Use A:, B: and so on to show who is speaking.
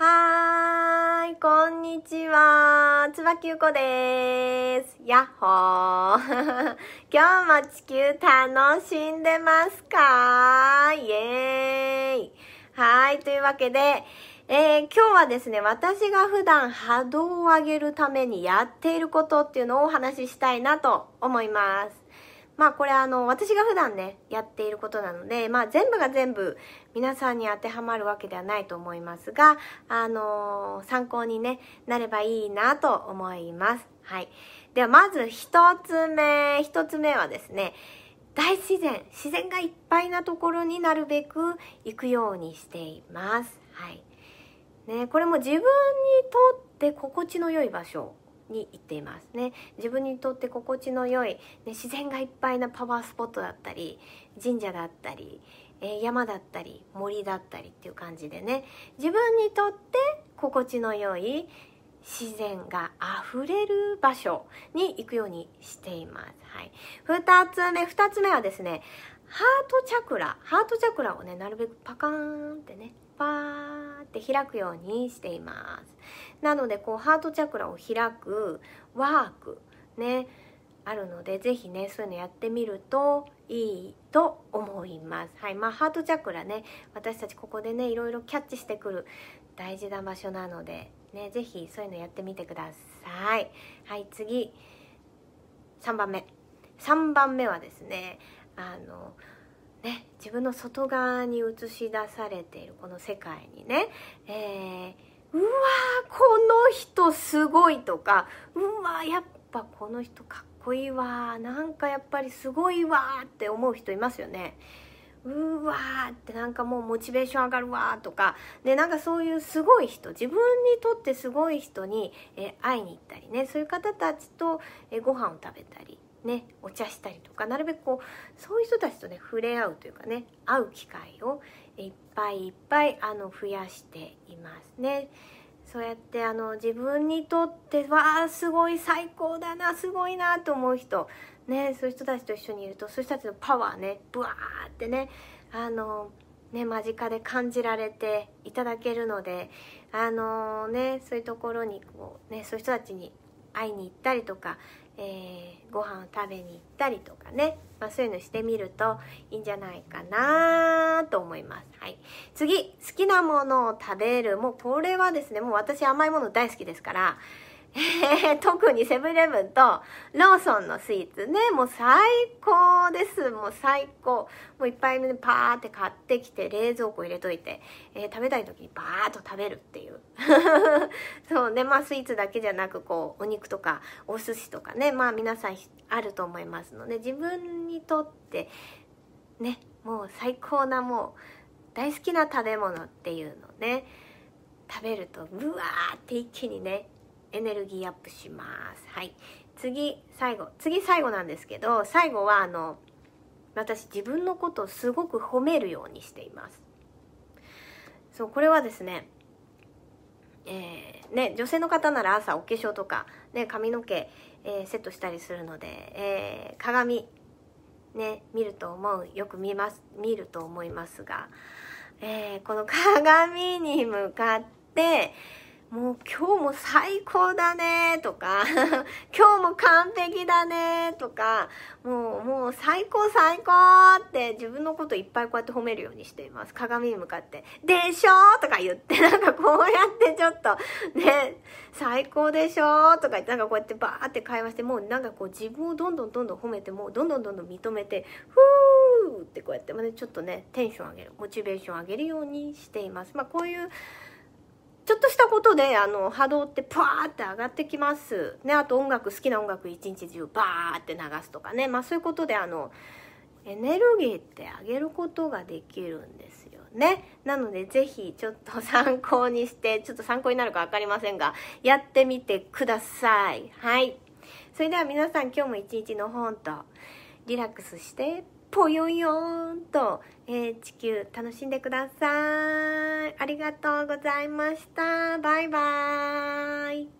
A: はーいこんにちは。つばきゅうこです。やっほー。今日も地球楽しんでますか？イエーイ。はい、というわけで、えー今日はですね、私が普段波動を上げるためにやっていることっていうのをお話ししたいなと思います。まあこれあの、私が普段ね、やっていることなので、まあ全部が全部皆さんに当てはまるわけではないと思いますが、あのー参考にね、なればいいなと思います。はい。ではまず一つ目、一つ目はですね、大自然、自然がいっぱいなところになるべく行くようにしています。はい。ね、これも自分にとって心地の良い場所に行っていますね自分にとって心地の良い、ね、自然がいっぱいなパワースポットだったり神社だったり、えー山だったり森だったりっていう感じでね自分にとって心地の良い自然があふれる場所に行くようにしています。はい。二つ目、二つ目はですね、ハートチャクラ、ハートチャクラをね、なるべくパカーンってね、パーって開くようにしています。なので、こう、ハートチャクラを開くワーク、ね、あるので、ぜひね、そういうのやってみるといいと思います。はい。まあ、ハートチャクラね、私たちここでね、いろいろキャッチしてくる大事な場所なので、ね、ぜひそういうのやってみてください。はい、次。3番目。3番目はですね、あの、ね、自分の外側に映し出されているこの世界にね、えーうわーこの人すごいとかうわやっぱこの人かっこいいわーなんかやっぱりすごいわって思う人いますよね。うわーってなんかもうモチベーション上がるわーとかでなんかそういうすごい人自分にとってすごい人に、え会いに行ったりねそういう方たちと、えーご飯を食べたりねお茶したりとかなるべくこうそういう人たちとね触れ合うというかね会う機会をいっぱいいっぱいあの増やしていますね。そうやってあの自分にとってわあすごい最高だなすごいなと思う人ねそういう人たちと一緒にいるとそういう人たちのパワーねブワーってねあのね間近で感じられていただけるのであのねそういうところにこうねそういう人たちに会いに行ったりとか、えーご飯を食べに行ったりとかね、まあ、そういうのしてみるといいんじゃないかなと思います。はい。次、好きなものを食べる。もうこれはですね、もう私甘いもの大好きですから、え ー特にセブンイレブンとローソンのスイーツね、もう最高です。もう最高。もういっぱいね、パーって買ってきて冷蔵庫入れといて、えー食べたい時にバーッと食べるっていう。そうね、まあスイーツだけじゃなく、こう、お肉とかお寿司とかね、まあ皆さんあると思いますので、自分にとってね、もう最高なもう大好きな食べ物っていうのね、食べるとブワーって一気にねエネルギーアップします。はい。次最後。次最後なんですけど最後はあの私自分のことをすごく褒めるようにしています。そうこれはですねえーね女性の方なら朝お化粧とか、ね、髪の毛、えーセットしたりするので、えー鏡ね見ると思うよく見ます見ると思いますがえーこの鏡に向かってもう今日も最高だねとか 今日も完璧だねとかもうもう最高最高って自分のこといっぱいこうやって褒めるようにしています鏡に向かって「でしょ?」とか言ってなんかこうやってちょっとね「最高でしょ?」とか言ってなんかこうやってバーって会話してもうなんかこう自分をどんどんどんどん褒めてもうどんどんどんどん認めて「ふー」ってこうやって、まあね、ちょっとねテンション上げるモチベーション上げるようにしています。まあ、こういうちょっとしたことであの波動ってパーって上がってきます。ね、あと音楽好きな音楽一日中バーって流すとかね、まあそういうことであのエネルギーって上げることができるんですよね。なのでぜひちょっと参考にして、ちょっと参考になるか分かりませんが、やってみてください。はい。それでは皆さん今日も一日のほんとリラックスしてぽよよんと、えー地球楽しんでください。ありがとうございました。バイバーイ。